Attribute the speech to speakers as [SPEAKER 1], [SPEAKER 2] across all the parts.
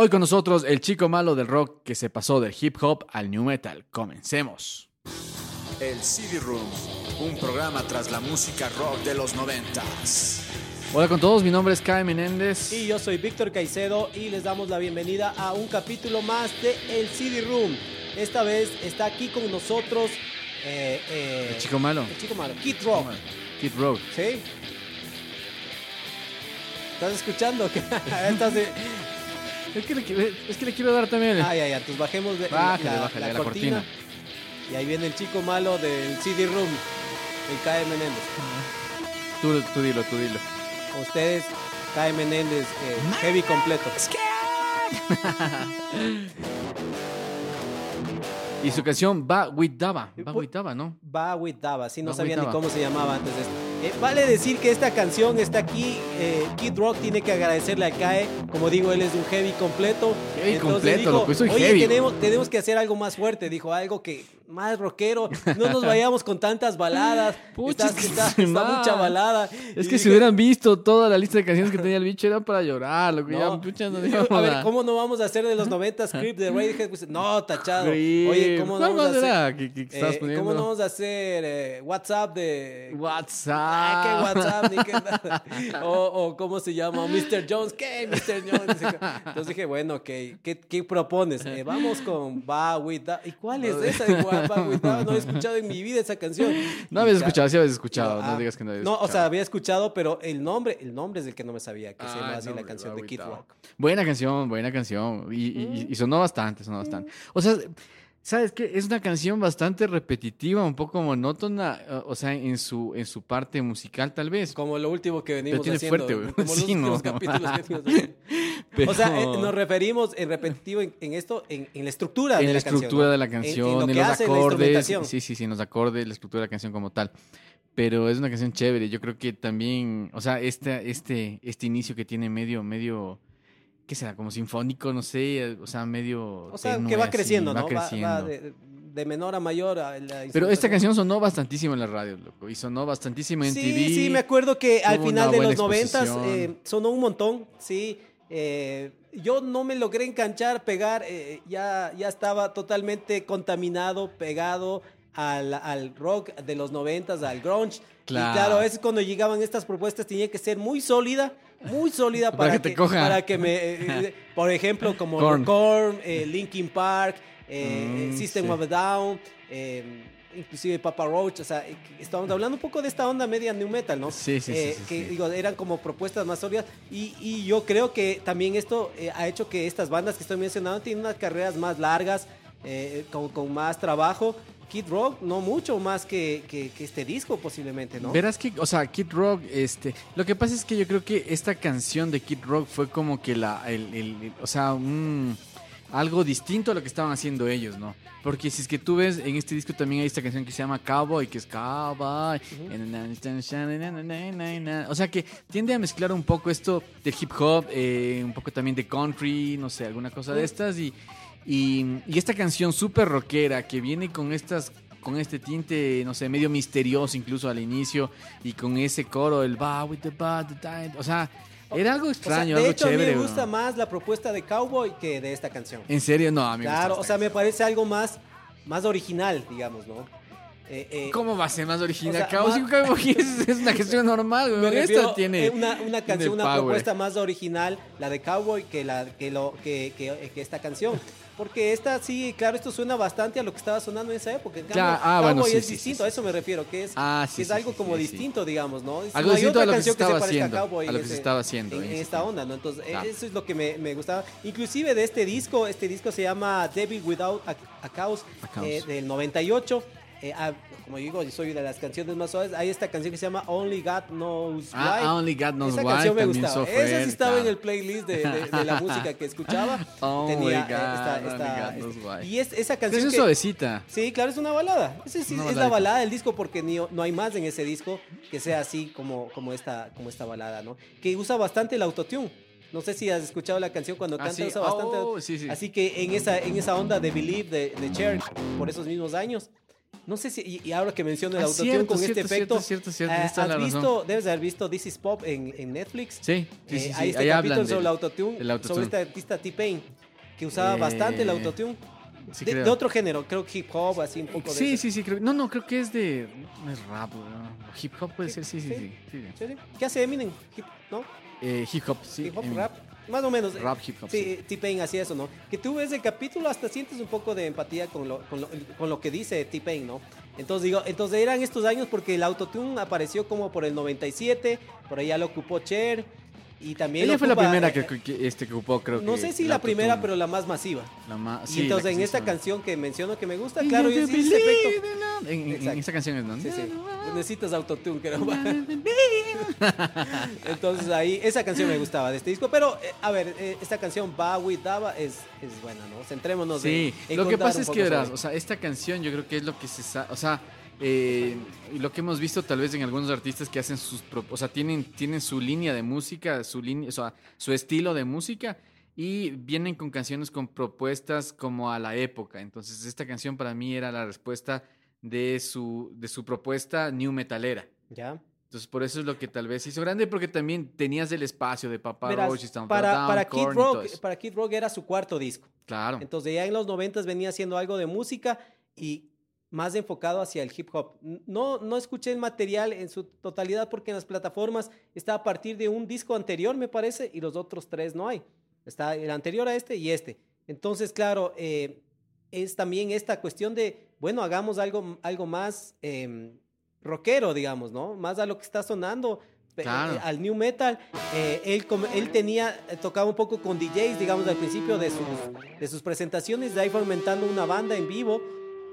[SPEAKER 1] Hoy con nosotros el chico malo del rock que se pasó del hip hop al new metal. Comencemos.
[SPEAKER 2] El CD Room, un programa tras la música rock de los noventas.
[SPEAKER 1] Hola con todos, mi nombre es Kai Menéndez.
[SPEAKER 3] Y yo soy Víctor Caicedo y les damos la bienvenida a un capítulo más de El CD Room. Esta vez está aquí con nosotros eh, eh,
[SPEAKER 1] El chico malo.
[SPEAKER 3] el chico malo, Kid Rock.
[SPEAKER 1] Kid Rock.
[SPEAKER 3] ¿Sí? ¿Estás escuchando? Estás de-
[SPEAKER 1] Es que, le, es que le quiero dar también.
[SPEAKER 3] Ay, ay, ay, entonces bajemos de,
[SPEAKER 1] Bájale,
[SPEAKER 3] la,
[SPEAKER 1] bájale,
[SPEAKER 3] la
[SPEAKER 1] la
[SPEAKER 3] cortina.
[SPEAKER 1] cortina.
[SPEAKER 3] Y ahí viene el chico malo del CD Room, el Kai Menéndez.
[SPEAKER 1] Tú, tú dilo, tú dilo.
[SPEAKER 3] Ustedes, Kai Menéndez, eh, heavy completo.
[SPEAKER 1] Y su canción Va With Dava. Va With Dava, ¿no?
[SPEAKER 3] Va with Dava, sí, no
[SPEAKER 1] Va
[SPEAKER 3] sabía ni cómo se llamaba antes de esto. Eh, vale decir que esta canción está aquí. eh, Kid Rock tiene que agradecerle a Kae. Como digo, él es un heavy completo.
[SPEAKER 1] Heavy completo, loco, soy
[SPEAKER 3] Oye,
[SPEAKER 1] heavy".
[SPEAKER 3] Tenemos, tenemos que hacer algo más fuerte. Dijo algo que más rockero. No nos vayamos con tantas baladas.
[SPEAKER 1] Pucha,
[SPEAKER 3] Estás-
[SPEAKER 1] es que
[SPEAKER 3] está, está mucha balada.
[SPEAKER 1] Es
[SPEAKER 3] Y
[SPEAKER 1] que si hubieran visto toda la lista de canciones que tenía el bicho era para llorar, loco.
[SPEAKER 3] No,
[SPEAKER 1] Ya, pucha, no
[SPEAKER 3] yo- a ver. ¿cómo no vamos a hacer de los 90 script de Radiohead? Pues, no, tachado. Oye, ¿cómo no
[SPEAKER 1] ¿Cuál
[SPEAKER 3] vamos a hacer?
[SPEAKER 1] que- que
[SPEAKER 3] eh,
[SPEAKER 1] poniendo?
[SPEAKER 3] ¿Cómo no vamos a hacer eh, WhatsApp de
[SPEAKER 1] WhatsApp.
[SPEAKER 3] Ah, ¿qué WhatsApp? Ni qué o, o, ¿cómo se llama? Mr. Jones. ¿Qué, Mr. Jones? Entonces dije, bueno, ok, ¿qué, qué propones? Eh, vamos con Va With That. ¿Y cuál es esa de No he escuchado en mi vida esa canción.
[SPEAKER 1] No habías escuchado, sí habías escuchado. No,
[SPEAKER 3] ah,
[SPEAKER 1] digas que no habías
[SPEAKER 3] No, o sea, había escuchado, pero el nombre, el nombre es el que no me sabía, que se llama
[SPEAKER 1] Ah,
[SPEAKER 3] así la canción de Kid. Rock.
[SPEAKER 1] Buena canción, buena canción. Y, y- y sonó bastante, sonó bastante. O sea, ¿sabes qué? Es una canción bastante repetitiva, un poco monótona, o sea, en su, en su parte musical tal vez.
[SPEAKER 3] Como lo último que venimos
[SPEAKER 1] tiene
[SPEAKER 3] haciendo.
[SPEAKER 1] fuerte, güey.
[SPEAKER 3] Como los
[SPEAKER 1] Sí, no.
[SPEAKER 3] capítulos que venimos haciendo.
[SPEAKER 1] Pero-
[SPEAKER 3] O sea, eh, nos referimos en repetitivo en, en esto, en, en la estructura
[SPEAKER 1] en
[SPEAKER 3] de
[SPEAKER 1] la
[SPEAKER 3] la canción.
[SPEAKER 1] estructura
[SPEAKER 3] ¿no?
[SPEAKER 1] de la
[SPEAKER 3] En-
[SPEAKER 1] canción,
[SPEAKER 3] en,
[SPEAKER 1] en,
[SPEAKER 3] lo que
[SPEAKER 1] los
[SPEAKER 3] hace la
[SPEAKER 1] acordes.
[SPEAKER 3] instrumentación.
[SPEAKER 1] Sí, sí, sí, en los acordes, la estructura de la canción como tal. Pero es una canción chévere. Yo creo que también, o sea, este, este, este inicio que tiene medio, medio, ¿qué será? Como sinfónico, no sé, o sea, medio.
[SPEAKER 3] O sea,
[SPEAKER 1] tenue
[SPEAKER 3] que va creciendo,
[SPEAKER 1] va
[SPEAKER 3] ¿no? Va-
[SPEAKER 1] creciendo.
[SPEAKER 3] Va, de, de menor a mayor. a la
[SPEAKER 1] Pero esta canción sonó bastantísimo en la radio, loco. Y sonó bastantísimo en
[SPEAKER 3] sí,
[SPEAKER 1] TV.
[SPEAKER 3] Sí, me acuerdo que al final de los noventas eh, sonó un montón, sí. Eh, yo no me logré enganchar, pegar, eh, ya, ya estaba totalmente contaminado, pegado al, al rock de los noventas, al grunge.
[SPEAKER 1] Claro.
[SPEAKER 3] Y claro, a veces cuando llegaban estas propuestas tenía que ser muy sólida, muy sólida
[SPEAKER 1] Para
[SPEAKER 3] para,
[SPEAKER 1] que te coja.
[SPEAKER 3] para que me, eh, por ejemplo, como
[SPEAKER 1] Korn.
[SPEAKER 3] Korn, Linkin Park,
[SPEAKER 1] Mm,
[SPEAKER 3] System
[SPEAKER 1] sí.
[SPEAKER 3] of a Down, eh, inclusive Papa Roach, o sea, eh, estamos hablando un poco de esta onda media new metal, ¿no?
[SPEAKER 1] Sí, sí, sí,
[SPEAKER 3] Eh,
[SPEAKER 1] sí,
[SPEAKER 3] que
[SPEAKER 1] sí.
[SPEAKER 3] digo, eran como propuestas más sólidas y, y yo creo que también esto eh, ha hecho que estas bandas que estoy mencionando tienen unas carreras más largas, eh, con, con más trabajo. Kid Rock, no mucho más que, que- que este disco posiblemente, ¿no?
[SPEAKER 1] Verás que, o sea, Kid Rock, este, lo que pasa es que yo creo que esta canción de Kid Rock fue como que la, el, el- el- o sea, un, algo distinto a lo que estaban haciendo ellos, ¿no? Porque si es que tú ves, en este disco también hay esta canción que se llama Cowboy, que es Cowboy, o sea que tiende a mezclar un poco esto del hip hop, eh, un poco también de country, no sé, alguna cosa de estas. Y, y, y esta canción súper rockera que viene con estas con este tinte, no sé, medio misterioso incluso al inicio y con ese coro, el ba with the ba, the o sea, era algo
[SPEAKER 3] O sea,
[SPEAKER 1] extraño,
[SPEAKER 3] de
[SPEAKER 1] algo
[SPEAKER 3] hecho,
[SPEAKER 1] chévere.
[SPEAKER 3] a mí me
[SPEAKER 1] bro.
[SPEAKER 3] gusta más la propuesta de Cowboy que de esta canción.
[SPEAKER 1] En serio, no, a mí me
[SPEAKER 3] Claro,
[SPEAKER 1] gusta
[SPEAKER 3] o sea,
[SPEAKER 1] esta
[SPEAKER 3] me parece algo más, más original, digamos, ¿no? Eh, eh,
[SPEAKER 1] ¿Cómo va a ser más original?
[SPEAKER 3] o sea,
[SPEAKER 1] Cowboy
[SPEAKER 3] más-
[SPEAKER 1] Cowboy es, es una canción normal, güey.
[SPEAKER 3] me
[SPEAKER 1] Esta
[SPEAKER 3] refiero,
[SPEAKER 1] tiene
[SPEAKER 3] eh, una, una canción, una
[SPEAKER 1] power.
[SPEAKER 3] propuesta más original, la de Cowboy, que, la, que, lo, que, que- que esta canción. Porque esta sí, claro, esto suena bastante a lo que estaba sonando en esa época. En cambio,
[SPEAKER 1] Claro, ah,
[SPEAKER 3] Cowboy
[SPEAKER 1] bueno, sí,
[SPEAKER 3] es
[SPEAKER 1] sí,
[SPEAKER 3] distinto,
[SPEAKER 1] sí,
[SPEAKER 3] a eso me refiero, que es,
[SPEAKER 1] Ah,
[SPEAKER 3] que es algo como distinto, digamos, ¿no? Es-
[SPEAKER 1] Algo
[SPEAKER 3] no
[SPEAKER 1] distinto a
[SPEAKER 3] otra
[SPEAKER 1] lo que se estaba haciendo, a lo
[SPEAKER 3] en
[SPEAKER 1] que se
[SPEAKER 3] ese-
[SPEAKER 1] estaba haciendo
[SPEAKER 3] En,
[SPEAKER 1] en
[SPEAKER 3] en
[SPEAKER 1] ese
[SPEAKER 3] esta onda, ¿no? Entonces,
[SPEAKER 1] Claro.
[SPEAKER 3] eso es lo que me, me gustaba. Inclusive de este disco, este disco se llama Devil Without a, A Cause. eh, del 98. Eh, ah, como digo, yo soy de las canciones más suaves. Hay esta canción que se llama Only God Knows Why.
[SPEAKER 1] Ah, Only God Knows
[SPEAKER 3] Esa
[SPEAKER 1] Why
[SPEAKER 3] canción me gustaba. Esa sí estaba en el playlist de, de- de la música que escuchaba.
[SPEAKER 1] Only
[SPEAKER 3] Tenía, eh,
[SPEAKER 1] God,
[SPEAKER 3] esta-
[SPEAKER 1] Only
[SPEAKER 3] esta-
[SPEAKER 1] God knows
[SPEAKER 3] esta-
[SPEAKER 1] why.
[SPEAKER 3] y es, esa canción
[SPEAKER 1] es
[SPEAKER 3] que,
[SPEAKER 1] suavecita.
[SPEAKER 3] Sí, claro, es una balada. Ese sí,
[SPEAKER 1] Una
[SPEAKER 3] es la
[SPEAKER 1] baladita.
[SPEAKER 3] balada del disco porque ni- no hay más en ese disco que sea así como, como, esta, como esta balada, ¿no? Que usa bastante el autotune. No sé si has escuchado la canción cuando
[SPEAKER 1] Ah,
[SPEAKER 3] canta,
[SPEAKER 1] sí.
[SPEAKER 3] usa bastante.
[SPEAKER 1] Oh, sí, sí.
[SPEAKER 3] Así que en esa, en esa onda de Believe de, de Cher, por esos mismos años. No sé si, y, y ahora que menciono el
[SPEAKER 1] Ah,
[SPEAKER 3] autotune con
[SPEAKER 1] cierto,
[SPEAKER 3] este efecto.
[SPEAKER 1] cierto, cierto, cierto,
[SPEAKER 3] eh, has
[SPEAKER 1] la razón.
[SPEAKER 3] visto, debes haber visto This is Pop en, en Netflix.
[SPEAKER 1] Sí, sí,
[SPEAKER 3] Eh,
[SPEAKER 1] sí, sí.
[SPEAKER 3] Hay este
[SPEAKER 1] Ahí
[SPEAKER 3] capítulo sobre el autotune, sobre este artista T-Pain, que usaba
[SPEAKER 1] Eh,
[SPEAKER 3] bastante el autotune.
[SPEAKER 1] sí
[SPEAKER 3] de, de otro género, creo que hip hop, así un poco de
[SPEAKER 1] Sí,
[SPEAKER 3] eso.
[SPEAKER 1] sí, sí, creo. No, no, creo que es de. No es rap, ¿no? Hip hop puede ser, sí, sí,
[SPEAKER 3] sí. ¿Qué hace Eminem? Hip, ¿No?
[SPEAKER 1] Eh, hip hop, sí.
[SPEAKER 3] hip hop, rap. Más o menos.
[SPEAKER 1] Rap, hip hop,
[SPEAKER 3] Sí, T-Pain hacía eso, ¿no? Que tú ves el capítulo, hasta sientes un poco de empatía con lo, con lo, con lo que dice T-Pain, ¿no? Entonces digo, entonces eran estos años porque el autotune apareció como por el 97, por allá lo ocupó Cher y también
[SPEAKER 1] Ella fue la primera
[SPEAKER 3] eh,
[SPEAKER 1] que, que- este, que ocupó, creo
[SPEAKER 3] No
[SPEAKER 1] que
[SPEAKER 3] sé si la primera, pero la más masiva.
[SPEAKER 1] La más,
[SPEAKER 3] y
[SPEAKER 1] sí, la
[SPEAKER 3] entonces en esta canción que menciono que me gusta,
[SPEAKER 1] Y
[SPEAKER 3] claro,
[SPEAKER 1] you
[SPEAKER 3] es ese efecto.
[SPEAKER 1] En, en- en
[SPEAKER 3] Exacto.
[SPEAKER 1] esa canción es, ¿no?
[SPEAKER 3] Sí, sí. Necesitas autotune, creo. Entonces ahí, esa canción me gustaba de este disco. Pero, eh, a ver, eh, esta canción, Bowie Dava, es, es buena, ¿no? Centrémonos
[SPEAKER 1] Sí,
[SPEAKER 3] en,
[SPEAKER 1] lo que pasa es que verás, o sea, esta canción yo creo que es lo que se o sea, eh, lo que hemos visto tal vez en algunos artistas que hacen sus, o sea, tienen, tienen su línea de música, su línea, o sea, su estilo de música y vienen con canciones con propuestas como a la época. Entonces, esta canción para mí era la respuesta de su, de su propuesta new metalera.
[SPEAKER 3] ¿Ya?
[SPEAKER 1] Entonces, por eso es lo que tal vez hizo grande, porque también tenías el espacio de Papa
[SPEAKER 3] Verás,
[SPEAKER 1] Roach, a
[SPEAKER 3] para,
[SPEAKER 1] Down,
[SPEAKER 3] para,
[SPEAKER 1] Korn
[SPEAKER 3] Rock, para Kid Rock era su cuarto disco.
[SPEAKER 1] Claro.
[SPEAKER 3] Entonces ya en los 90 venía haciendo algo de música y más enfocado hacia el hip hop. No, no escuché el material en su totalidad porque en las plataformas está a partir de un disco anterior, me parece, y los otros tres no hay. Está el anterior a este y este. Entonces, claro, eh, es también esta cuestión de, bueno, hagamos algo, algo más eh, rockero, digamos, ¿no? Más a lo que está sonando. eh,
[SPEAKER 1] Claro.
[SPEAKER 3] eh, al new metal, eh, él, él tenía, tocaba un poco con DJs, digamos, al principio de sus, de sus presentaciones, de ahí fue aumentando una banda en vivo,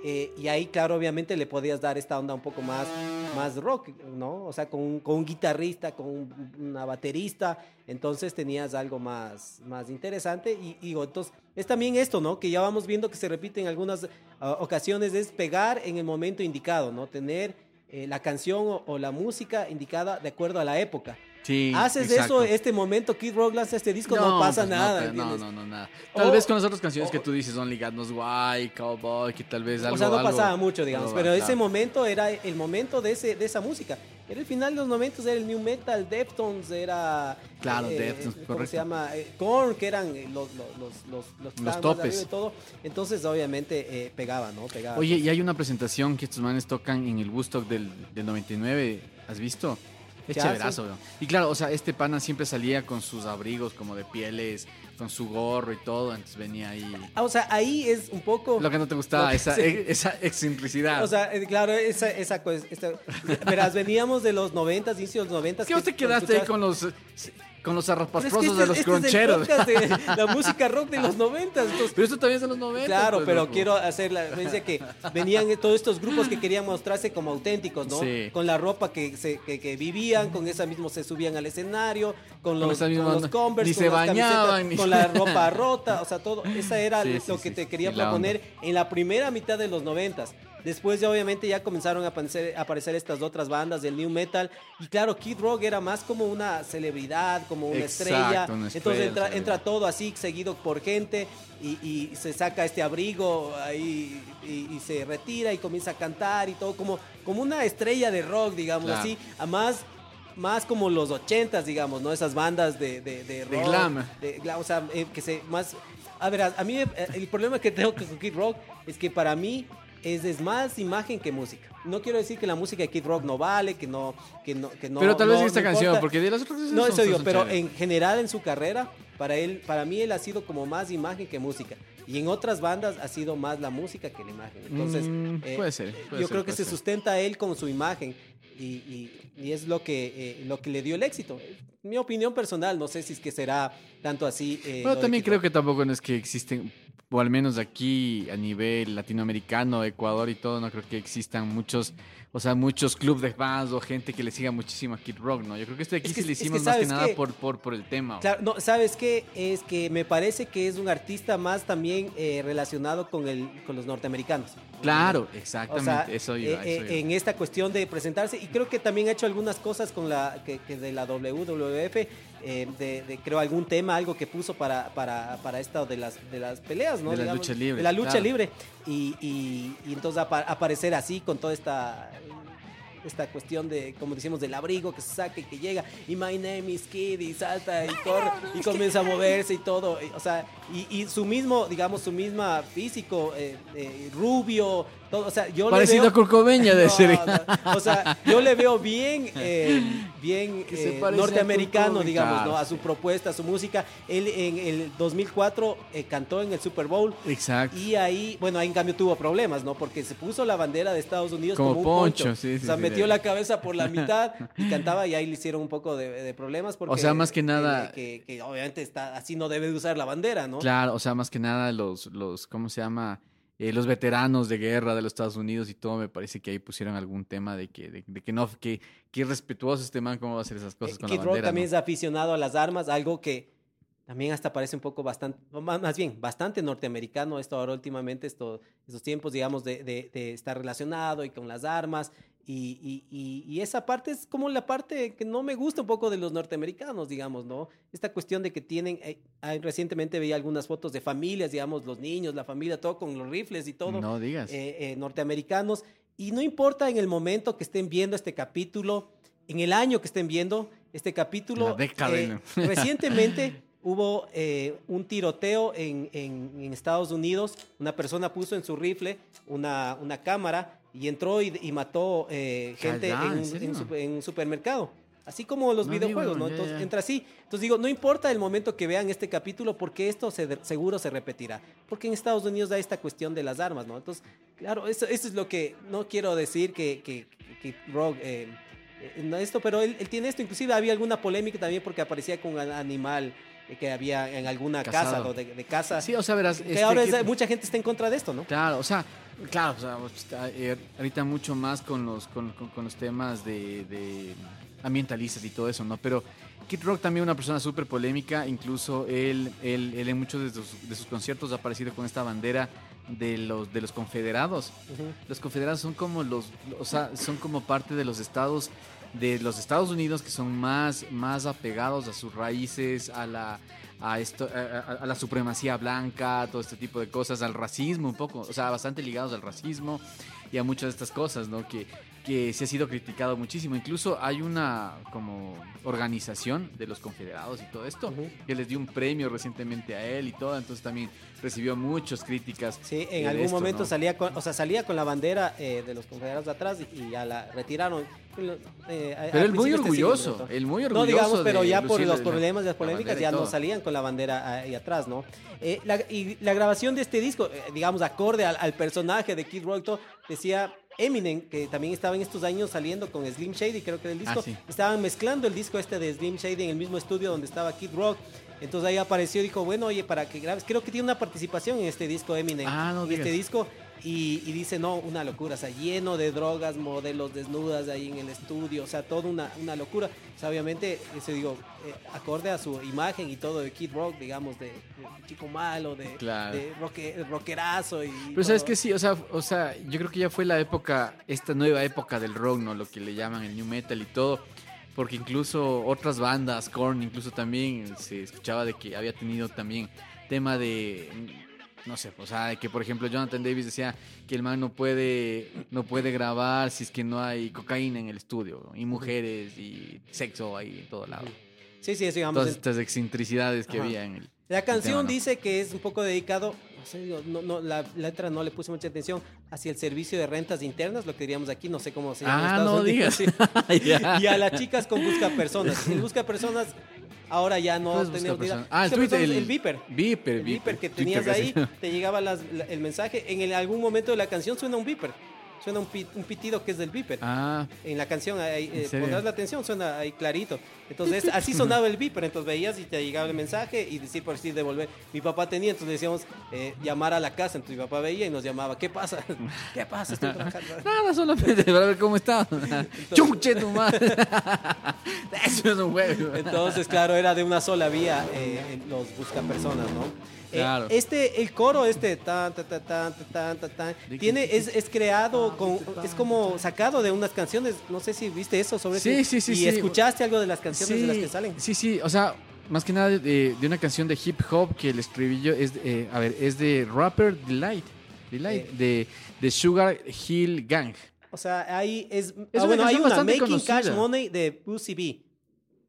[SPEAKER 3] eh, y ahí, claro, obviamente le podías dar esta onda un poco más, más rock, ¿no? O sea, con, un- con un guitarrista, con un- una baterista, entonces tenías algo más, más interesante, y, digo, entonces, es también esto, ¿no? Que ya vamos viendo que se repite en algunas ah, ocasiones, es pegar en el momento indicado, ¿no? Tener eh, la canción o, o la música indicada de acuerdo a la época.
[SPEAKER 1] Sí,
[SPEAKER 3] Haces
[SPEAKER 1] exacto.
[SPEAKER 3] eso, este momento, Kid Rock lanza este disco, no, pasa
[SPEAKER 1] pues
[SPEAKER 3] nada.
[SPEAKER 1] No, no, no, nada. Tal
[SPEAKER 3] O-
[SPEAKER 1] vez con las otras canciones que tú dices, Only God Knows Why, Cowboy, que tal vez algo.
[SPEAKER 3] o sea, no
[SPEAKER 1] algo-
[SPEAKER 3] pasaba mucho, digamos, pero
[SPEAKER 1] va,
[SPEAKER 3] ese
[SPEAKER 1] claro.
[SPEAKER 3] momento era el momento de, ese, de esa música. Era el final de los momentos, era el new metal, Deftones, era...
[SPEAKER 1] Claro,
[SPEAKER 3] eh,
[SPEAKER 1] Deftones,
[SPEAKER 3] ¿Cómo
[SPEAKER 1] correcto.
[SPEAKER 3] se llama? Eh, Korn, que eran eh, los, los, los, los, los
[SPEAKER 1] topes.
[SPEAKER 3] y todo. Entonces, obviamente, eh, pegaba, ¿no? Pegaba.
[SPEAKER 1] Oye, y hay una presentación que estos manes tocan en el Woodstock del, del 99. ¿Has visto? Es chéverazo, weón. Y claro, o sea, este pana siempre salía con sus abrigos como de pieles, con su gorro y todo, entonces venía ahí.
[SPEAKER 3] Ah, o sea, ahí es un poco...
[SPEAKER 1] Lo que no te gustaba,
[SPEAKER 3] que-
[SPEAKER 1] esa,
[SPEAKER 3] sí.
[SPEAKER 1] e- esa excentricidad.
[SPEAKER 3] O sea, eh, claro, esa, esa cosa. esta- verás, veníamos de los 90, inicios de los 90.
[SPEAKER 1] ¿qué vos te quedaste ahí con los, con los
[SPEAKER 3] este
[SPEAKER 1] de
[SPEAKER 3] es-
[SPEAKER 1] los
[SPEAKER 3] este
[SPEAKER 1] croncheros?
[SPEAKER 3] la música rock de los 90. Entonces,
[SPEAKER 1] Pero esto también es de los 90.
[SPEAKER 3] Claro,
[SPEAKER 1] pues,
[SPEAKER 3] pero quiero hacer la referencia que venían todos estos grupos que querían mostrarse como auténticos, ¿no?
[SPEAKER 1] Sí.
[SPEAKER 3] Con la ropa que, se, que, vivían, con esa mismo se subían al escenario, con los,
[SPEAKER 1] misma
[SPEAKER 3] los Converse, con
[SPEAKER 1] se bañaban,
[SPEAKER 3] con la ropa rota, o sea, todo. Esa era lo que te quería proponer en la primera mitad de los noventas. Después ya obviamente ya comenzaron a aparecer, a aparecer estas otras bandas del new metal y claro, Kid Rock era más como una celebridad, como una
[SPEAKER 1] Exacto,
[SPEAKER 3] estrella.
[SPEAKER 1] una
[SPEAKER 3] Entonces entra, todo así seguido por gente y, y se saca este abrigo ahí y, y se retira y comienza a cantar y todo como, como una estrella de rock, digamos
[SPEAKER 1] Claro.
[SPEAKER 3] así, a más, más como los ochentas, digamos, ¿no? Esas bandas de, de, de rock.
[SPEAKER 1] glam.
[SPEAKER 3] de glam, o sea, eh, que se más... A ver, a mí eh, el problema que tengo con Kid Rock es que para mí es, es más imagen que música. No quiero decir que la música de Kid Rock no vale, que no, que no, que no.
[SPEAKER 1] pero tal vez
[SPEAKER 3] no-
[SPEAKER 1] en esta
[SPEAKER 3] no
[SPEAKER 1] canción,
[SPEAKER 3] importa.
[SPEAKER 1] porque de las otras
[SPEAKER 3] No, eso digo, pero
[SPEAKER 1] chéveres.
[SPEAKER 3] en general en su carrera, para él, para mí él ha sido como más imagen que música. Y en otras bandas ha sido más la música que la imagen. Entonces,
[SPEAKER 1] Mm,
[SPEAKER 3] eh,
[SPEAKER 1] puede ser, puede
[SPEAKER 3] yo
[SPEAKER 1] ser,
[SPEAKER 3] creo que se
[SPEAKER 1] ser.
[SPEAKER 3] sustenta él con su imagen. Y, y- y es lo que, eh, lo que le dio el éxito. Mi opinión personal, no sé si es que será tanto así. eh,
[SPEAKER 1] Bueno, también creo
[SPEAKER 3] Rock.
[SPEAKER 1] que tampoco no es que existen, o al menos aquí a nivel latinoamericano, Ecuador y todo, no creo que existan muchos, o sea, muchos clubes de fans o gente que le siga muchísimo a Kid Rock, ¿no? Yo creo que este de aquí
[SPEAKER 3] Es que-
[SPEAKER 1] sí le
[SPEAKER 3] es que
[SPEAKER 1] hicimos más que
[SPEAKER 3] ¿sabes
[SPEAKER 1] nada por, por el tema.
[SPEAKER 3] Claro, no, ¿sabes qué? Es que me parece que es un artista más también eh, relacionado con, el, con los norteamericanos.
[SPEAKER 1] Claro,
[SPEAKER 3] O
[SPEAKER 1] exactamente,
[SPEAKER 3] sea,
[SPEAKER 1] eso iba,
[SPEAKER 3] eh,
[SPEAKER 1] eso
[SPEAKER 3] eh,
[SPEAKER 1] iba.
[SPEAKER 3] en esta cuestión de presentarse y creo que también ha hecho algunas cosas con la que, que de la WWF eh, de, de, creo algún tema algo que puso para para, para esta de las de las peleas no
[SPEAKER 1] De
[SPEAKER 3] Digamos,
[SPEAKER 1] luchas libres,
[SPEAKER 3] de la lucha
[SPEAKER 1] claro.
[SPEAKER 3] libre y, y, y entonces apa- aparecer así con toda esta esta cuestión de, como decimos, del abrigo que se saca y que llega, y my name is Kid, y salta y corre, y comienza a moverse y todo, y, o sea, y, y su mismo, digamos, su misma físico, eh, eh, rubio, todo, o sea, yo
[SPEAKER 1] Parecido
[SPEAKER 3] le
[SPEAKER 1] a
[SPEAKER 3] veo...
[SPEAKER 1] Kurt Cobain, ya de
[SPEAKER 3] No,
[SPEAKER 1] ser.
[SPEAKER 3] no, o sea, yo le veo bien, eh, bien eh,
[SPEAKER 1] a
[SPEAKER 3] norteamericano, digamos, ¿no? A su propuesta, a su música. Él en el 2004 eh, cantó en el Super Bowl.
[SPEAKER 1] Exacto.
[SPEAKER 3] Y ahí, bueno, ahí en cambio tuvo problemas, ¿no? Porque se puso la bandera de Estados Unidos
[SPEAKER 1] Como
[SPEAKER 3] como, un
[SPEAKER 1] poncho,
[SPEAKER 3] poncho.
[SPEAKER 1] sí, sí,
[SPEAKER 3] o sea,
[SPEAKER 1] sí,
[SPEAKER 3] metió la cabeza por la mitad y cantaba y ahí le hicieron un poco de, de problemas. Porque,
[SPEAKER 1] O sea, más que nada-
[SPEAKER 3] eh, Que, que obviamente está, así no debe de usar la bandera, ¿no?
[SPEAKER 1] Claro, o sea, más que nada los, los ¿cómo se llama? Eh, los veteranos de guerra de los Estados Unidos y todo, me parece que ahí pusieron algún tema de que, de, de que no, que, que irrespetuoso este man, cómo va a hacer esas cosas
[SPEAKER 3] Eh,
[SPEAKER 1] con
[SPEAKER 3] Kid
[SPEAKER 1] la
[SPEAKER 3] Rock
[SPEAKER 1] bandera.
[SPEAKER 3] también
[SPEAKER 1] ¿no?
[SPEAKER 3] es aficionado a las armas, algo que también hasta parece un poco bastante, más más bien, bastante norteamericano esto ahora últimamente, esto, estos tiempos, digamos, de, de- de estar relacionado y con las armas. Y, y- y- esa parte es como la parte que no me gusta un poco de los norteamericanos, digamos, ¿no? Esta cuestión de que tienen, eh, ah, recientemente veía algunas fotos de familias, digamos, los niños, la familia, todo con los rifles y todo
[SPEAKER 1] No digas.
[SPEAKER 3] eh, eh, norteamericanos. Y no importa en el momento que estén viendo este capítulo, en el año que estén viendo este capítulo.
[SPEAKER 1] La década,
[SPEAKER 3] eh, recientemente hubo eh, un tiroteo en, en- en Estados Unidos. Una persona puso en su rifle una, una cámara y entró y, y mató eh, gente en,
[SPEAKER 1] ¿en
[SPEAKER 3] un- en en supermercado. Así como los
[SPEAKER 1] No
[SPEAKER 3] videojuegos, ¿no? Entonces
[SPEAKER 1] ya.
[SPEAKER 3] entra así. Entonces digo, no importa el momento que vean este capítulo, porque esto se seguro se repetirá. Porque en Estados Unidos hay esta cuestión de las armas, ¿no? Entonces, claro, eso, eso es lo que no quiero decir que, que, que Rogue, eh, eh, esto, pero él, él tiene esto. Inclusive había alguna polémica también porque aparecía con un animal que había en alguna casa, de, de casa.
[SPEAKER 1] Sí, o sea, verás.
[SPEAKER 3] que
[SPEAKER 1] este,
[SPEAKER 3] ahora
[SPEAKER 1] que-
[SPEAKER 3] mucha gente está en contra de esto, ¿no?
[SPEAKER 1] Claro, o sea, claro, o sea, eh, ahorita mucho más con los, con, con- con los temas de, de ambientalistas y todo eso, ¿no? Pero Kid Rock también una persona súper polémica, incluso él, él, él en muchos de sus, de sus conciertos ha aparecido con esta bandera de los, de los confederados. Los confederados son como los, o sea, son como parte de los estados de los Estados Unidos que son más, más apegados a sus raíces, a la, a esto, a, a- la supremacía blanca, todo este tipo de cosas, al racismo un poco, o sea, bastante ligados al racismo y a muchas de estas cosas, ¿no? Que, que se ha sido criticado muchísimo. Incluso hay una como organización de los confederados y todo esto que les dio un premio recientemente a él y todo, entonces también recibió muchas críticas.
[SPEAKER 3] Sí, en algún
[SPEAKER 1] esto,
[SPEAKER 3] momento
[SPEAKER 1] ¿no?
[SPEAKER 3] salía con, o sea, salía con la bandera eh, de los confederados de atrás y, y ya la retiraron. Eh,
[SPEAKER 1] Pero él muy
[SPEAKER 3] este
[SPEAKER 1] orgulloso,
[SPEAKER 3] ¿no?
[SPEAKER 1] él muy
[SPEAKER 3] No,
[SPEAKER 1] orgulloso.
[SPEAKER 3] digamos, pero ya por los problemas y las
[SPEAKER 1] la
[SPEAKER 3] polémicas ya no salían con la bandera ahí atrás, ¿no? Eh, la- y la grabación de este disco, digamos, acorde al, al personaje de Kid Rock, y todo, decía Eminem, que también estaba en estos años saliendo con Slim Shady, creo que era el disco,
[SPEAKER 1] Ah, sí.
[SPEAKER 3] estaban mezclando el disco este de Slim Shady en el mismo estudio donde estaba Kid Rock. Entonces ahí apareció y dijo, bueno, oye, para que grabes, creo que tiene una participación en este disco Eminem.
[SPEAKER 1] Ah, no
[SPEAKER 3] en este
[SPEAKER 1] digas.
[SPEAKER 3] disco. Y, y dice, no, una locura, o sea, lleno de drogas, modelos desnudas ahí en el estudio, o sea, toda una, una locura. O sea, obviamente, eso digo, eh, acorde a su imagen y todo de Kid Rock, digamos, de, de chico malo, de,
[SPEAKER 1] Claro.
[SPEAKER 3] de roque- rockerazo y...
[SPEAKER 1] Pero sabes que sí, o sea, o sea, yo creo que ya fue la época, esta nueva época del rock, ¿no? Lo que le llaman el new metal y todo. Porque incluso otras bandas, Korn incluso también se escuchaba de que había tenido también tema de no sé, o sea, que por ejemplo Jonathan Davis decía que el man no puede no puede grabar si es que no hay cocaína en el estudio y mujeres y sexo ahí en todo lado.
[SPEAKER 3] Sí, sí, eso digamos.
[SPEAKER 1] Todas
[SPEAKER 3] es-
[SPEAKER 1] estas excentricidades que
[SPEAKER 3] Ajá.
[SPEAKER 1] había en el
[SPEAKER 3] La canción
[SPEAKER 1] tema, ¿no?
[SPEAKER 3] dice que es un poco dedicado, no no, no, la letra no le puse mucha atención hacia el servicio de rentas internas, lo que diríamos aquí, no sé cómo se llama.
[SPEAKER 1] Ah,
[SPEAKER 3] Estados
[SPEAKER 1] no
[SPEAKER 3] Unidos,
[SPEAKER 1] digas.
[SPEAKER 3] sí. Y a las chicas con busca personas. El busca personas ahora ya no
[SPEAKER 1] ¿Cuál es
[SPEAKER 3] tenemos idea.
[SPEAKER 1] Ah, el Twitter, el-
[SPEAKER 3] el Viper.
[SPEAKER 1] Viper,
[SPEAKER 3] El Viper que
[SPEAKER 1] Twitter
[SPEAKER 3] tenías ahí,
[SPEAKER 1] casi.
[SPEAKER 3] te llegaba las- la- el mensaje. En el- algún momento de la canción suena un Viper. Suena un, pi- un pitido que es del Viper.
[SPEAKER 1] Ah,
[SPEAKER 3] En la canción, ahí, eh, pondrás la atención, suena ahí clarito. Entonces, así sonaba el Viper. Entonces veías y te llegaba el mensaje y decir por decir devolver. Mi papá tenía, entonces decíamos eh, llamar a la casa. Entonces mi papá veía y nos llamaba. ¿Qué pasa? ¿Qué pasa? Estoy trabajando.
[SPEAKER 1] nada, solamente para ver cómo está. Chuche tu madre. Eso es un juego.
[SPEAKER 3] Entonces, claro, era de una sola vía eh, los buscapersonas, ¿no? Eh,
[SPEAKER 1] Claro.
[SPEAKER 3] este, el coro, este, tan, tan, tan, tan, tan, tan, tiene, es, es creado con, es como sacado de unas canciones, no sé si viste eso sobre
[SPEAKER 1] Sí, sí, sí,
[SPEAKER 3] y escuchaste algo de las canciones de las que salen.
[SPEAKER 1] Sí, sí, o sea, más que nada de, de una canción de hip hop que el estribillo es, eh, a ver, es de Rapper Delight, Delight
[SPEAKER 3] Eh.
[SPEAKER 1] de, de Sugar Hill Gang.
[SPEAKER 3] O sea, ahí es,
[SPEAKER 1] Es
[SPEAKER 3] ah,
[SPEAKER 1] una
[SPEAKER 3] bueno, hay una Making Cash. Money de Pussy B.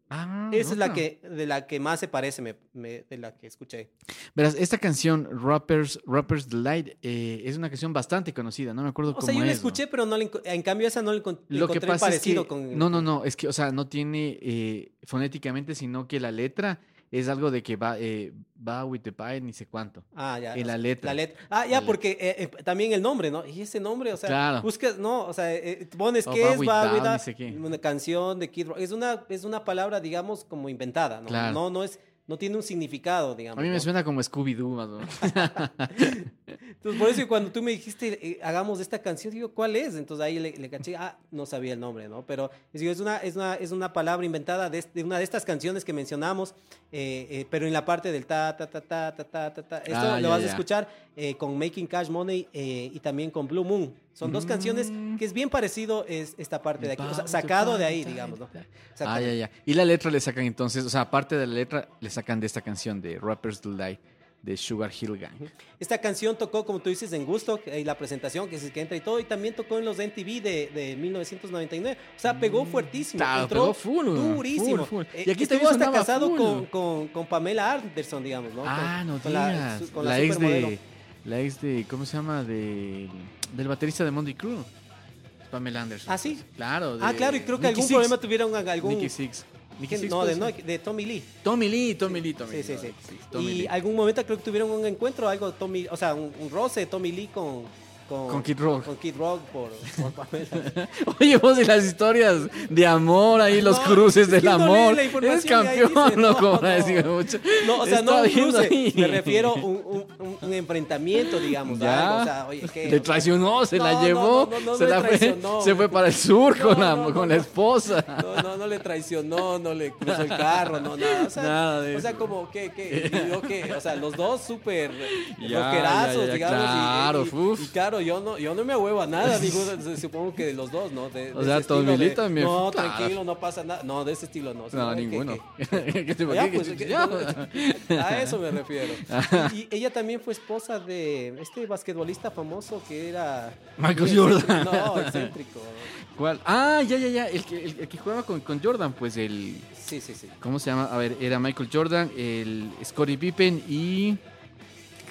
[SPEAKER 1] Ah,
[SPEAKER 3] Esa es la que de la que más se parece me- me- de la que escuché.
[SPEAKER 1] Verás, esta canción, Rappers, Rappers Delight, eh, es una canción bastante conocida, no me acuerdo
[SPEAKER 3] O
[SPEAKER 1] cómo
[SPEAKER 3] sea, yo la escuché, pero no la en cambio esa no la encon-
[SPEAKER 1] Lo que
[SPEAKER 3] encontré
[SPEAKER 1] es
[SPEAKER 3] parecido
[SPEAKER 1] que,
[SPEAKER 3] con
[SPEAKER 1] no, no, no, es que, o sea, no tiene eh, fonéticamente, sino que la letra es algo de que va, eh, va with the pie, ni sé cuánto.
[SPEAKER 3] Ah, ya.
[SPEAKER 1] En la letra.
[SPEAKER 3] La letra. Ah, ya,
[SPEAKER 1] La
[SPEAKER 3] porque eh, eh, también el nombre, ¿no? Y ese nombre, o sea,
[SPEAKER 1] Claro.
[SPEAKER 3] buscas, no, o sea, eh, pones
[SPEAKER 1] O
[SPEAKER 3] qué
[SPEAKER 1] va
[SPEAKER 3] es,
[SPEAKER 1] with
[SPEAKER 3] va
[SPEAKER 1] down,
[SPEAKER 3] with a-
[SPEAKER 1] sé qué.
[SPEAKER 3] una canción de Kid Rock. Es una, es una palabra, digamos, como inventada, ¿no?
[SPEAKER 1] Claro.
[SPEAKER 3] No, no es, no tiene un significado, digamos.
[SPEAKER 1] A mí me
[SPEAKER 3] ¿no?
[SPEAKER 1] suena como Scooby-Doo, más o menos.
[SPEAKER 3] Entonces, por eso cuando tú me dijiste, eh, hagamos esta canción, digo, ¿cuál es? Entonces ahí le, le caché, ah, no sabía el nombre, ¿no? Pero digo, es, una, es, una, es una palabra inventada de, de una de estas canciones que mencionamos, eh, eh, pero en la parte del ta, ta, ta, ta, ta, ta, ta, ta. Esto
[SPEAKER 1] Ah,
[SPEAKER 3] lo vas a escuchar con Making Cash Money y también con Blue Moon. Son dos canciones
[SPEAKER 1] Mm.
[SPEAKER 3] que es bien parecido es esta parte de aquí, o sea, sacado de ahí, digamos, ¿no?
[SPEAKER 1] Ah, ya, ya. Y la letra le sacan entonces, o sea, aparte de la letra, le sacan de esta canción de Rappers Delight de Sugar Hill Gang.
[SPEAKER 3] Esta canción tocó, como tú dices, en Gusto, y la presentación que es el que entra y todo, y también tocó en los MTV de, de 1999. O sea, pegó fuertísimo.
[SPEAKER 1] Claro,
[SPEAKER 3] entró
[SPEAKER 1] Mm. pegó full,
[SPEAKER 3] durísimo.
[SPEAKER 1] full, full.
[SPEAKER 3] Eh,
[SPEAKER 1] Y aquí
[SPEAKER 3] estuvo hasta casado con, con, con Pamela Anderson, digamos, ¿no?
[SPEAKER 1] Ah,
[SPEAKER 3] Con-
[SPEAKER 1] no
[SPEAKER 3] con la, su- con
[SPEAKER 1] la,
[SPEAKER 3] la
[SPEAKER 1] ex
[SPEAKER 3] supermodelo.
[SPEAKER 1] de, la ex de, ¿cómo se llama? De, del baterista de Monday Crew. Pamela Anderson.
[SPEAKER 3] ¿Ah, sí?
[SPEAKER 1] Claro.
[SPEAKER 3] Ah, claro, y creo que
[SPEAKER 1] Nicky
[SPEAKER 3] algún
[SPEAKER 1] Six.
[SPEAKER 3] problema tuvieron algún...
[SPEAKER 1] Nicky Six. Nicky Six
[SPEAKER 3] no, de, no, de Tommy Lee.
[SPEAKER 1] Tommy Lee, Tommy Lee, Tommy
[SPEAKER 3] Sí,
[SPEAKER 1] Lee.
[SPEAKER 3] sí, sí.
[SPEAKER 1] Tommy
[SPEAKER 3] Y
[SPEAKER 1] Lee.
[SPEAKER 3] algún momento creo que tuvieron un encuentro, algo Tommy, o sea, un, un roce de Tommy Lee con, con,
[SPEAKER 1] Con Kid Rock.
[SPEAKER 3] Con Kid Rock por, por Pamela.
[SPEAKER 1] Oye, vos y las historias de amor ahí, los
[SPEAKER 3] No,
[SPEAKER 1] cruces
[SPEAKER 3] es
[SPEAKER 1] del
[SPEAKER 3] que
[SPEAKER 1] amor. Eres
[SPEAKER 3] ahí
[SPEAKER 1] campeón,
[SPEAKER 3] dice,
[SPEAKER 1] no,
[SPEAKER 3] no, no.
[SPEAKER 1] decir mucho.
[SPEAKER 3] No, o sea, no un cruce,
[SPEAKER 1] ahí.
[SPEAKER 3] me refiero a un, un, enfrentamiento, digamos.
[SPEAKER 1] Ya.
[SPEAKER 3] o sea, oye, ¿qué?
[SPEAKER 1] Le traicionó, se la llevó,
[SPEAKER 3] no, no, no
[SPEAKER 1] se, la fue, se fue para el sur con, la, con la esposa.
[SPEAKER 3] No, no, no le traicionó, no le cruzó el carro, no, nada. O sea,
[SPEAKER 1] Nada de
[SPEAKER 3] o sea
[SPEAKER 1] eso.
[SPEAKER 3] como, ¿qué? qué? Y yo, ¿qué? O sea, los dos súper rockerazos, digamos. y-
[SPEAKER 1] claro,
[SPEAKER 3] y,
[SPEAKER 1] uf.
[SPEAKER 3] Claro, yo no, yo no me huevo a nada, digo, supongo que de los dos, ¿no? De,
[SPEAKER 1] O
[SPEAKER 3] de
[SPEAKER 1] sea,
[SPEAKER 3] de,
[SPEAKER 1] también,
[SPEAKER 3] No,
[SPEAKER 1] claro.
[SPEAKER 3] tranquilo, no pasa nada. No, de ese estilo no.
[SPEAKER 1] No, ninguno.
[SPEAKER 3] que-
[SPEAKER 1] ¿Qué te-
[SPEAKER 3] Ya,
[SPEAKER 1] qué-
[SPEAKER 3] pues, a eso me refiero. Y, ella también fue esposa de este basquetbolista famoso que era...
[SPEAKER 1] Michael Jordan.
[SPEAKER 3] No, excéntrico.
[SPEAKER 1] ¿Cuál? Ah, ya, ya, ya. El que, el, el que jugaba con, con Jordan, pues el.
[SPEAKER 3] Sí, sí, sí.
[SPEAKER 1] ¿Cómo se llama? A ver, era Michael Jordan, el Scottie Pippen y.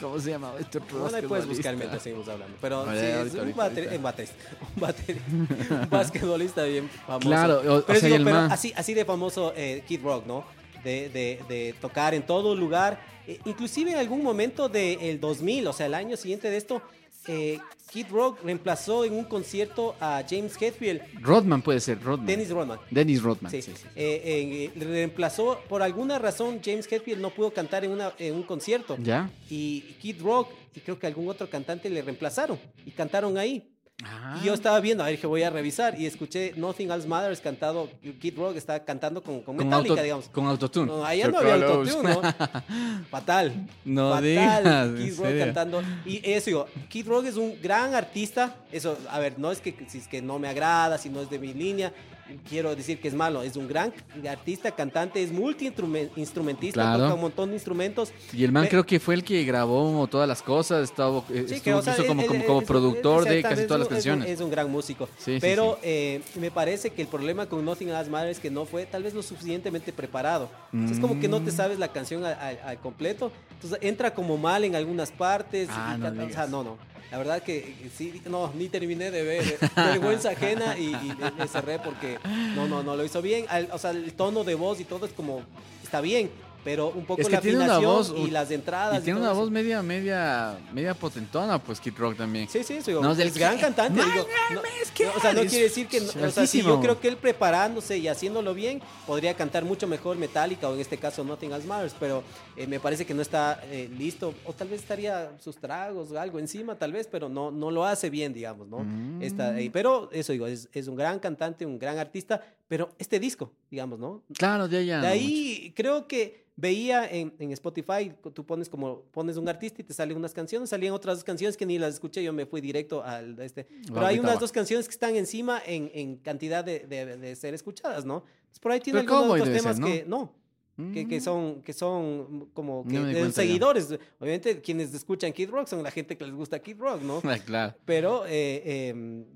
[SPEAKER 1] ¿Cómo se llamaba este otro
[SPEAKER 3] Bueno, ahí puedes buscar mientras seguimos hablando. Pero sí, es
[SPEAKER 1] ahorita,
[SPEAKER 3] un, bater- un baterista, un, bater- un basquetbolista bien famoso.
[SPEAKER 1] Claro, o- o
[SPEAKER 3] pero,
[SPEAKER 1] sea,
[SPEAKER 3] digo,
[SPEAKER 1] y el
[SPEAKER 3] pero
[SPEAKER 1] man-
[SPEAKER 3] así, así de famoso eh, Kid Rock, ¿no? De, de- de tocar en todo lugar. Eh, inclusive en algún momento del 2000, o sea, el año siguiente de esto, eh, Kid Rock reemplazó en un concierto a James Hetfield,
[SPEAKER 1] Rodman puede ser, Rodman.
[SPEAKER 3] Dennis Rodman.
[SPEAKER 1] Dennis Rodman.
[SPEAKER 3] Sí,
[SPEAKER 1] sí, sí.
[SPEAKER 3] Eh, eh, reemplazó, por alguna razón, James Hetfield no pudo cantar en, una, en un concierto.
[SPEAKER 1] ¿Ya?
[SPEAKER 3] Y Kid Rock y creo que algún otro cantante le reemplazaron y cantaron ahí.
[SPEAKER 1] Ah.
[SPEAKER 3] Y yo estaba viendo, a ver, que voy a revisar y escuché Nothing Else Matters cantado, Kid Rock está cantando con, con
[SPEAKER 1] con,
[SPEAKER 3] Metallica,
[SPEAKER 1] auto,
[SPEAKER 3] digamos.
[SPEAKER 1] con autotune.
[SPEAKER 3] No, allá no había autotune, ¿no? Fatal.
[SPEAKER 1] No
[SPEAKER 3] Fatal.
[SPEAKER 1] digas, ¿en
[SPEAKER 3] Kid Rock
[SPEAKER 1] serio?
[SPEAKER 3] cantando. Y eso digo, Kid Rock es un gran artista. Eso, a ver, no es que si es que no me agrada, si no es de mi línea. Quiero decir que es malo, es un gran artista, cantante, es multi-instrumentista,
[SPEAKER 1] Claro.
[SPEAKER 3] toca un montón de instrumentos.
[SPEAKER 1] Y el man
[SPEAKER 3] Pe-
[SPEAKER 1] creo que fue el que grabó todas las cosas, estaba, eh,
[SPEAKER 3] Sí,
[SPEAKER 1] estuvo
[SPEAKER 3] que, o sea,
[SPEAKER 1] incluso como, como,
[SPEAKER 3] es-
[SPEAKER 1] productor de casi todas las
[SPEAKER 3] es un- es un-
[SPEAKER 1] canciones.
[SPEAKER 3] Es un gran músico.
[SPEAKER 1] Sí,
[SPEAKER 3] pero
[SPEAKER 1] sí.
[SPEAKER 3] eh, me parece que el problema con Nothing Else Matters es que no fue tal vez lo suficientemente preparado. Entonces, es como que no
[SPEAKER 1] Mm.
[SPEAKER 3] te sabes la canción al, completo. Entonces entra como mal en algunas partes.
[SPEAKER 1] Ah,
[SPEAKER 3] y
[SPEAKER 1] no
[SPEAKER 3] o sea, no, no. La verdad que sí, no, ni terminé de ver. eh, Vergüenza ajena y, le cerré porque no, no, no lo hizo bien. O sea, el tono de voz y todo es como, está bien, pero un poco
[SPEAKER 1] Es que
[SPEAKER 3] la
[SPEAKER 1] tiene una
[SPEAKER 3] afinación
[SPEAKER 1] voz,
[SPEAKER 3] y las entradas.
[SPEAKER 1] Y tiene una
[SPEAKER 3] eso.
[SPEAKER 1] voz media, media, media potentona, pues Kid Rock también.
[SPEAKER 3] Sí, sí, sí,
[SPEAKER 1] No,
[SPEAKER 3] es
[SPEAKER 1] del
[SPEAKER 3] gran
[SPEAKER 1] que-
[SPEAKER 3] cantante.
[SPEAKER 1] Man,
[SPEAKER 3] digo, no,
[SPEAKER 1] es que
[SPEAKER 3] no, o sea, no quiere decir que, o sea, sí, yo creo que él preparándose y haciéndolo bien podría cantar mucho mejor Metallica o en este caso Nothing Else Matters, pero eh, me parece que no está eh, listo o tal vez estaría sus tragos o algo encima tal vez, pero no, no lo hace bien, digamos, ¿no?
[SPEAKER 1] Mm.
[SPEAKER 3] Está, eh, pero eso digo, es, es un gran cantante, un gran artista, pero este disco, digamos, ¿no?
[SPEAKER 1] Claro, de allá.
[SPEAKER 3] De ahí creo que veía en, en Spotify, tú pones como pones un artista y te salen unas canciones, salían otras dos canciones que ni las escuché, yo me fui directo al este. Pero hay unas
[SPEAKER 1] va.
[SPEAKER 3] dos canciones que están encima en, en cantidad de, de- de ser escuchadas, ¿no? Entonces, por ahí tiene algunos otros temas
[SPEAKER 1] ser, ¿no?
[SPEAKER 3] que no. Que, que
[SPEAKER 1] Mm.
[SPEAKER 3] son que son como que
[SPEAKER 1] No cuenta ya.
[SPEAKER 3] seguidores obviamente quienes escuchan Kid Rock son la gente que les gusta Kid Rock no
[SPEAKER 1] claro.
[SPEAKER 3] pero eh, eh,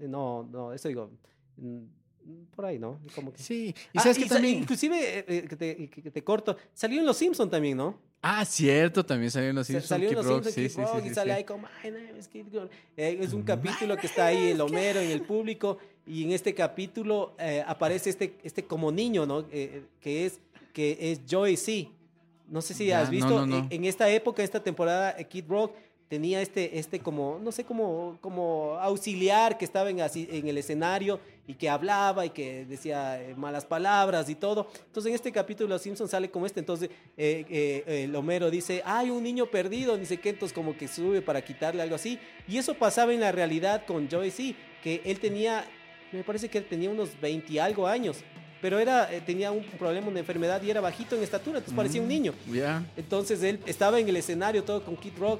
[SPEAKER 3] no no eso digo por ahí no como que
[SPEAKER 1] Sí. Y
[SPEAKER 3] Ah,
[SPEAKER 1] sabes
[SPEAKER 3] y
[SPEAKER 1] que
[SPEAKER 3] sa-
[SPEAKER 1] también.
[SPEAKER 3] inclusive eh, eh, que, te, que- que te corto salió en Los Simpson también no
[SPEAKER 1] Ah, cierto, también salió en los Simpsons.
[SPEAKER 3] salió en
[SPEAKER 1] Kid
[SPEAKER 3] Los
[SPEAKER 1] Rock,
[SPEAKER 3] Simpsons
[SPEAKER 1] sí, sí, sí,
[SPEAKER 3] y sale ahí como "My name is Kid Rock". Eh, es un capítulo que está ahí el Homero en el público y en este capítulo eh, aparece este este como niño no Eh, que es que es Joey C no sé si
[SPEAKER 1] Ya,
[SPEAKER 3] has
[SPEAKER 1] no,
[SPEAKER 3] visto
[SPEAKER 1] no, no.
[SPEAKER 3] En, en esta época esta temporada eh, Kid Rock tenía este este como no sé como como auxiliar que estaba en así en el escenario y que hablaba y que decía eh, malas palabras y todo. Entonces en este capítulo Los Simpsons sale como este. Entonces eh, eh, el Homero dice, hay un niño perdido, ni sé qué, entonces como que sube para quitarle algo así. Y eso pasaba en la realidad con Joey C, que él tenía, me parece que tenía unos 20 y algo años. Pero era, eh, tenía un problema, una enfermedad y era bajito en estatura, entonces parecía un
[SPEAKER 1] Mm,
[SPEAKER 3] niño.
[SPEAKER 1] Ya,
[SPEAKER 3] Entonces él estaba en el escenario todo con Kid Rock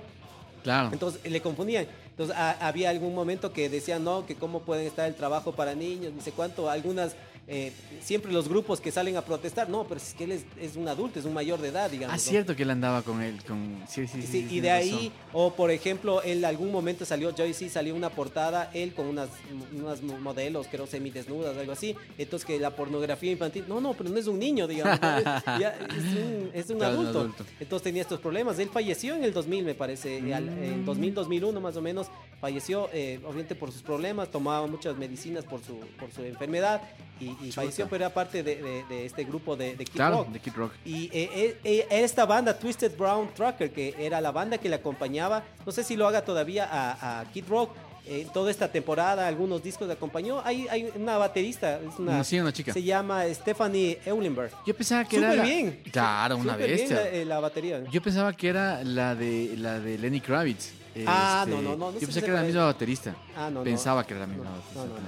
[SPEAKER 1] claro.
[SPEAKER 3] entonces le confundían. Entonces había algún momento que decían, no, que cómo pueden estar el trabajo para niños, ni sé cuánto. Algunas, eh, siempre los grupos que salen a protestar, no, pero es que él es, es un adulto, es un mayor de edad, digamos.
[SPEAKER 1] Ah,
[SPEAKER 3] ¿no?
[SPEAKER 1] cierto que él andaba con él. Con... Sí, sí, sí.
[SPEAKER 3] Y de ahí,
[SPEAKER 1] razón.
[SPEAKER 3] o por ejemplo, en algún momento salió, Joy sí salió una portada, él con unas, unas modelos, creo semidesnudas, algo así. Entonces que la pornografía infantil, no, no, pero no es un niño, digamos, ¿no? Ya es un, es un
[SPEAKER 1] Claro, un
[SPEAKER 3] adulto.
[SPEAKER 1] adulto.
[SPEAKER 3] Entonces tenía estos problemas. Él falleció en el 2000, me parece, y al- en
[SPEAKER 1] Mm.
[SPEAKER 3] 2000, 2001 más o menos, falleció, eh, obviamente por sus problemas, tomaba muchas medicinas por su, por su enfermedad y, y falleció, pero era parte de, de- de este grupo de, de Kid
[SPEAKER 1] Claro,
[SPEAKER 3] Rock.
[SPEAKER 1] de Kid Rock.
[SPEAKER 3] Y eh, eh, eh, esta banda, Twisted Brown Trucker, que era la banda que le acompañaba, no sé si lo haga todavía a, a Kid Rock, eh, toda esta temporada, algunos discos le acompañó. Hay, hay una baterista, es una,
[SPEAKER 1] Sí, una chica.
[SPEAKER 3] se llama Stephanie Eulenberg.
[SPEAKER 1] Yo pensaba que era.
[SPEAKER 3] Súper
[SPEAKER 1] la-
[SPEAKER 3] bien.
[SPEAKER 1] Claro, una
[SPEAKER 3] Súper bien
[SPEAKER 1] bestia.
[SPEAKER 3] la, eh, la batería.
[SPEAKER 1] Yo pensaba que era la de la de Lenny Kravitz.
[SPEAKER 3] Ah,
[SPEAKER 1] Este,
[SPEAKER 3] no, no, no, no
[SPEAKER 1] Yo
[SPEAKER 3] sé
[SPEAKER 1] pensé
[SPEAKER 3] si
[SPEAKER 1] que era la misma baterista.
[SPEAKER 3] Ah, no, no.
[SPEAKER 1] Pensaba que era la misma
[SPEAKER 3] No,
[SPEAKER 1] baterista.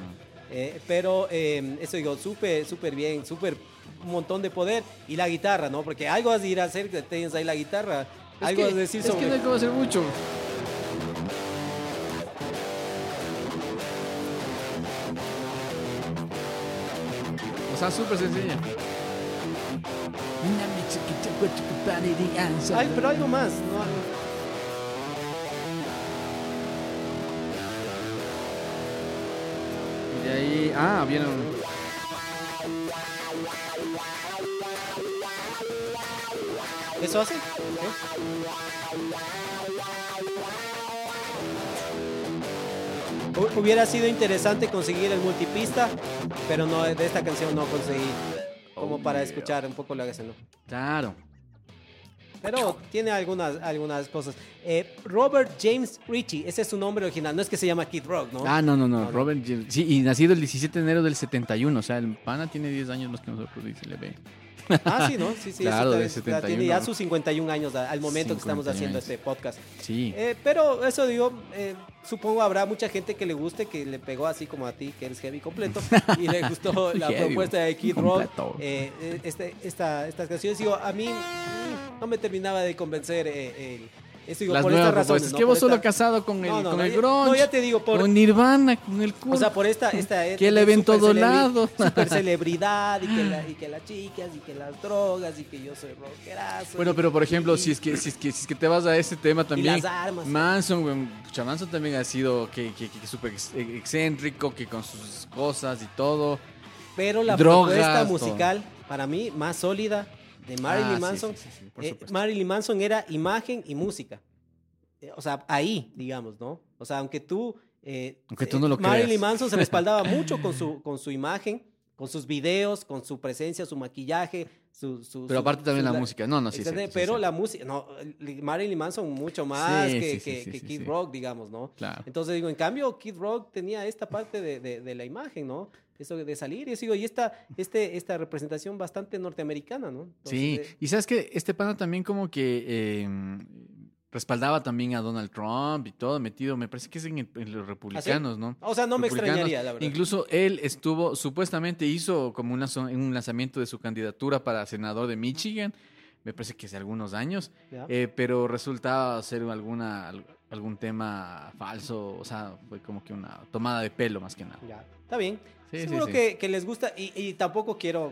[SPEAKER 3] Eh, pero eh, eso digo, súper, súper bien, súper un montón de poder. Y la guitarra, ¿no? Porque algo has de ir a hacer que tienes ahí la guitarra.
[SPEAKER 1] Es
[SPEAKER 3] algo
[SPEAKER 1] que-
[SPEAKER 3] has de decir
[SPEAKER 1] es
[SPEAKER 3] sobre.
[SPEAKER 1] que no hay cómo hacer mucho. O sea, súper sencilla.
[SPEAKER 3] Ay, pero algo más. ¿no?
[SPEAKER 1] Y de ahí. Ah, vieron.
[SPEAKER 3] ¿Eso hace? Hu- Hubiera sido interesante conseguir el multipista, pero no de esta canción no conseguí. Como para escuchar un poco la canción. ¿no?
[SPEAKER 1] Claro.
[SPEAKER 3] Pero tiene algunas, algunas cosas. Eh, Robert James Ritchie, ese es su nombre original. No es que se llama Kid Rock, ¿no?
[SPEAKER 1] Ah, no, no, no. Robert James- Sí, y nacido el 17 de enero del 71. O sea, el pana tiene 10 años más que nosotros, dice, le ve.
[SPEAKER 3] Ah, sí, ¿no? Sí, sí,
[SPEAKER 1] Claro,
[SPEAKER 3] eso está- está- tiene
[SPEAKER 1] 71.
[SPEAKER 3] ya sus 51 años al momento que estamos
[SPEAKER 1] 51
[SPEAKER 3] haciendo
[SPEAKER 1] años.
[SPEAKER 3] este podcast.
[SPEAKER 1] Sí.
[SPEAKER 3] Eh, pero eso digo, eh, supongo habrá mucha gente que le guste, que le pegó así como a ti, que eres heavy completo, y le gustó la
[SPEAKER 1] Heavy,
[SPEAKER 3] propuesta de Kid Rock.
[SPEAKER 1] completo.
[SPEAKER 3] eh, eh, este, esta, estas canciones, digo, a mí no me terminaba de convencer eh, el, Eso digo,
[SPEAKER 1] Las
[SPEAKER 3] por estas razones. ¿no?
[SPEAKER 1] que
[SPEAKER 3] Por
[SPEAKER 1] vos solo
[SPEAKER 3] esta-
[SPEAKER 1] casado con el,
[SPEAKER 3] No, no,
[SPEAKER 1] con el grunge.
[SPEAKER 3] no, ya te digo, por-
[SPEAKER 1] Con Nirvana, con el culo.
[SPEAKER 3] O sea, por esta, esta
[SPEAKER 1] Que el evento
[SPEAKER 3] super
[SPEAKER 1] dolado.
[SPEAKER 3] Super celebridad y que, la- y que las chicas y que las drogas y que yo soy rockerazo.
[SPEAKER 1] Bueno,
[SPEAKER 3] y-
[SPEAKER 1] pero por ejemplo,
[SPEAKER 3] y-
[SPEAKER 1] si es que si es que, si es que te vas a ese tema también,
[SPEAKER 3] las armas.
[SPEAKER 1] Manson, pucha, Manson también ha sido que, que, que súper ex- excéntrico, que con sus cosas y todo.
[SPEAKER 3] Pero la
[SPEAKER 1] drogas,
[SPEAKER 3] propuesta
[SPEAKER 1] todo.
[SPEAKER 3] musical, para mí, más sólida de Marilyn
[SPEAKER 1] Ah,
[SPEAKER 3] Manson.
[SPEAKER 1] sí, sí, sí,
[SPEAKER 3] eh. Marilyn Manson era imagen y música. Eh, O sea, ahí, digamos, ¿no? O sea, aunque tú... eh,
[SPEAKER 1] Aunque tú no lo
[SPEAKER 3] Marilyn
[SPEAKER 1] creas.
[SPEAKER 3] Manson se respaldaba mucho con su, con su imagen, con sus videos, con su presencia, su maquillaje, su... su-
[SPEAKER 1] Pero
[SPEAKER 3] su-
[SPEAKER 1] aparte también la música. No, no, sí, sí,
[SPEAKER 3] Etcétera,
[SPEAKER 1] sí,
[SPEAKER 3] pero
[SPEAKER 1] sí.
[SPEAKER 3] la música, no, Marilyn Manson mucho más
[SPEAKER 1] Sí,
[SPEAKER 3] que, que- que Kid. Rock, digamos, ¿no?
[SPEAKER 1] Claro.
[SPEAKER 3] Entonces digo, en cambio, Kid Rock tenía esta parte de, de- de la imagen, ¿no? Eso de salir, y eso digo, y esta, este, esta representación bastante norteamericana, ¿no? Entonces,
[SPEAKER 1] Sí,
[SPEAKER 3] eh,
[SPEAKER 1] y sabes que este pana también como que eh, respaldaba también a Donald Trump y todo metido, me parece que es en, el- en los republicanos, ¿no?
[SPEAKER 3] o sea, no me extrañaría, la verdad.
[SPEAKER 1] Incluso él estuvo, supuestamente hizo como un, lanzo- un lanzamiento de su candidatura para senador de Michigan, me parece que hace algunos años, eh, pero resultaba ser alguna, al- algún tema falso, o sea, fue como que una tomada de pelo más que nada.
[SPEAKER 3] Ya, está bien.
[SPEAKER 1] Sí,
[SPEAKER 3] Seguro
[SPEAKER 1] sí.
[SPEAKER 3] Que, que les gusta y, y tampoco quiero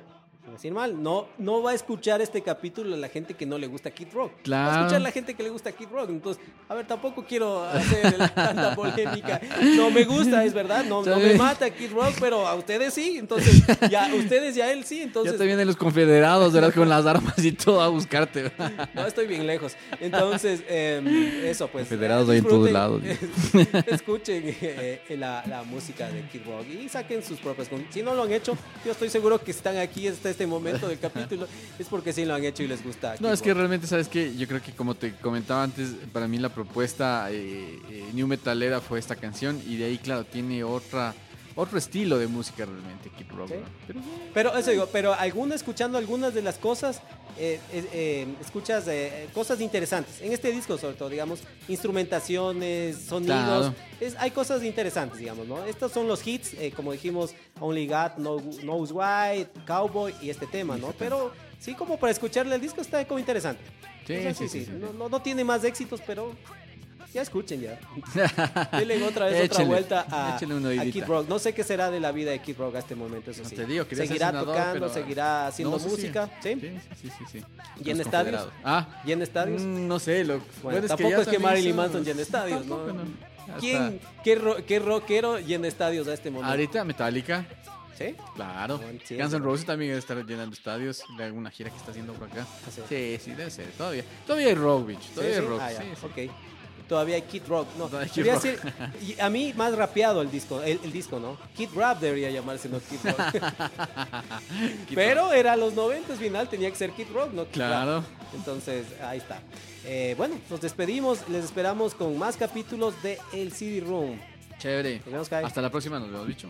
[SPEAKER 3] decir mal, no, no va a escuchar este capítulo la gente que no le gusta Kid Rock. Va a
[SPEAKER 1] Claro.
[SPEAKER 3] escuchar la gente que le gusta Kid Rock. Entonces, a ver, tampoco quiero hacer tanta polémica. No me gusta, es verdad, no, no me mata Kid Rock, pero a ustedes sí. Entonces, ya ustedes y a él sí. Entonces,
[SPEAKER 1] ya te vienen los confederados, ¿verdad? Con las armas y todo a buscarte.
[SPEAKER 3] no, estoy bien lejos. Entonces, eh, eso pues.
[SPEAKER 1] Confederados hay en todos lados.
[SPEAKER 3] Escuchen eh, la, la música de Kid Rock y saquen sus propias. Si no lo han hecho, yo estoy seguro que están aquí hasta este momento del capítulo. Es porque sí lo han hecho y les gusta.
[SPEAKER 1] No, es que realmente, ¿sabes qué? Yo creo que como te comentaba antes, para mí la propuesta eh, eh, New Metalera fue esta canción y de ahí, claro, tiene otra otro estilo de música realmente, Kid Rock.
[SPEAKER 3] Sí.
[SPEAKER 1] ¿no? Pero,
[SPEAKER 3] Pero eso digo, pero alguna escuchando algunas de las cosas, eh, eh, eh, escuchas eh, cosas interesantes. En este disco, sobre todo, digamos, instrumentaciones, sonidos.
[SPEAKER 1] Claro.
[SPEAKER 3] Es, hay cosas interesantes, digamos, ¿no? Estos son los hits, eh, como dijimos, Only God Know- Knows Why, Cowboy y este tema, ¿no? Pero sí, como para escucharle el disco está como interesante.
[SPEAKER 1] Sí, sí, sí, sí.
[SPEAKER 3] No, no- no tiene más éxitos, pero ya escuchen ya. Denle otra vez otra vuelta a, a. Kid Rock. No sé qué será de la vida de Kid Rock a este momento, eso
[SPEAKER 1] No te digo,
[SPEAKER 3] seguirá
[SPEAKER 1] senador,
[SPEAKER 3] tocando, seguirá haciendo
[SPEAKER 1] No, sí, sí.
[SPEAKER 3] música, ¿sí?
[SPEAKER 1] Sí, sí, sí, sí.
[SPEAKER 3] ¿Y en estadios?
[SPEAKER 1] Ah,
[SPEAKER 3] ¿Y en estadios?
[SPEAKER 1] mm, no sé. Lo,
[SPEAKER 3] Bueno, tampoco es que Marilyn Manson llena estadios, ¿no? ¿Quién, qué, ro- qué rockero llena estadios a este momento?
[SPEAKER 1] Ahorita Metallica,
[SPEAKER 3] ¿Sí?
[SPEAKER 1] claro. Guns. N' Roses también debe estar llenando estadios de alguna gira que está haciendo por acá.
[SPEAKER 3] Ah, sí.
[SPEAKER 1] Sí, debe ser. Todavía. Todavía hay rock, bitch. Todavía
[SPEAKER 3] ¿Sí,
[SPEAKER 1] hay rock.
[SPEAKER 3] Ah,
[SPEAKER 1] sí, sí.
[SPEAKER 3] ok. Todavía hay Kid Rock. No,
[SPEAKER 1] hay Kid Rock.
[SPEAKER 3] y a mí más rapeado el disco, el, el disco, ¿no? Kid Rap debería llamarse, no Kid Rock.
[SPEAKER 1] Kid
[SPEAKER 3] Pero era los 90 final, tenía que ser Kid Rock, no Kid
[SPEAKER 1] Claro.
[SPEAKER 3] Rap. Entonces, ahí está. Eh, bueno, nos despedimos, les esperamos con más capítulos de El CD Room.
[SPEAKER 1] Chévere.
[SPEAKER 3] Nos vemos, Kai.
[SPEAKER 1] Hasta la próxima, nos vemos, bicho.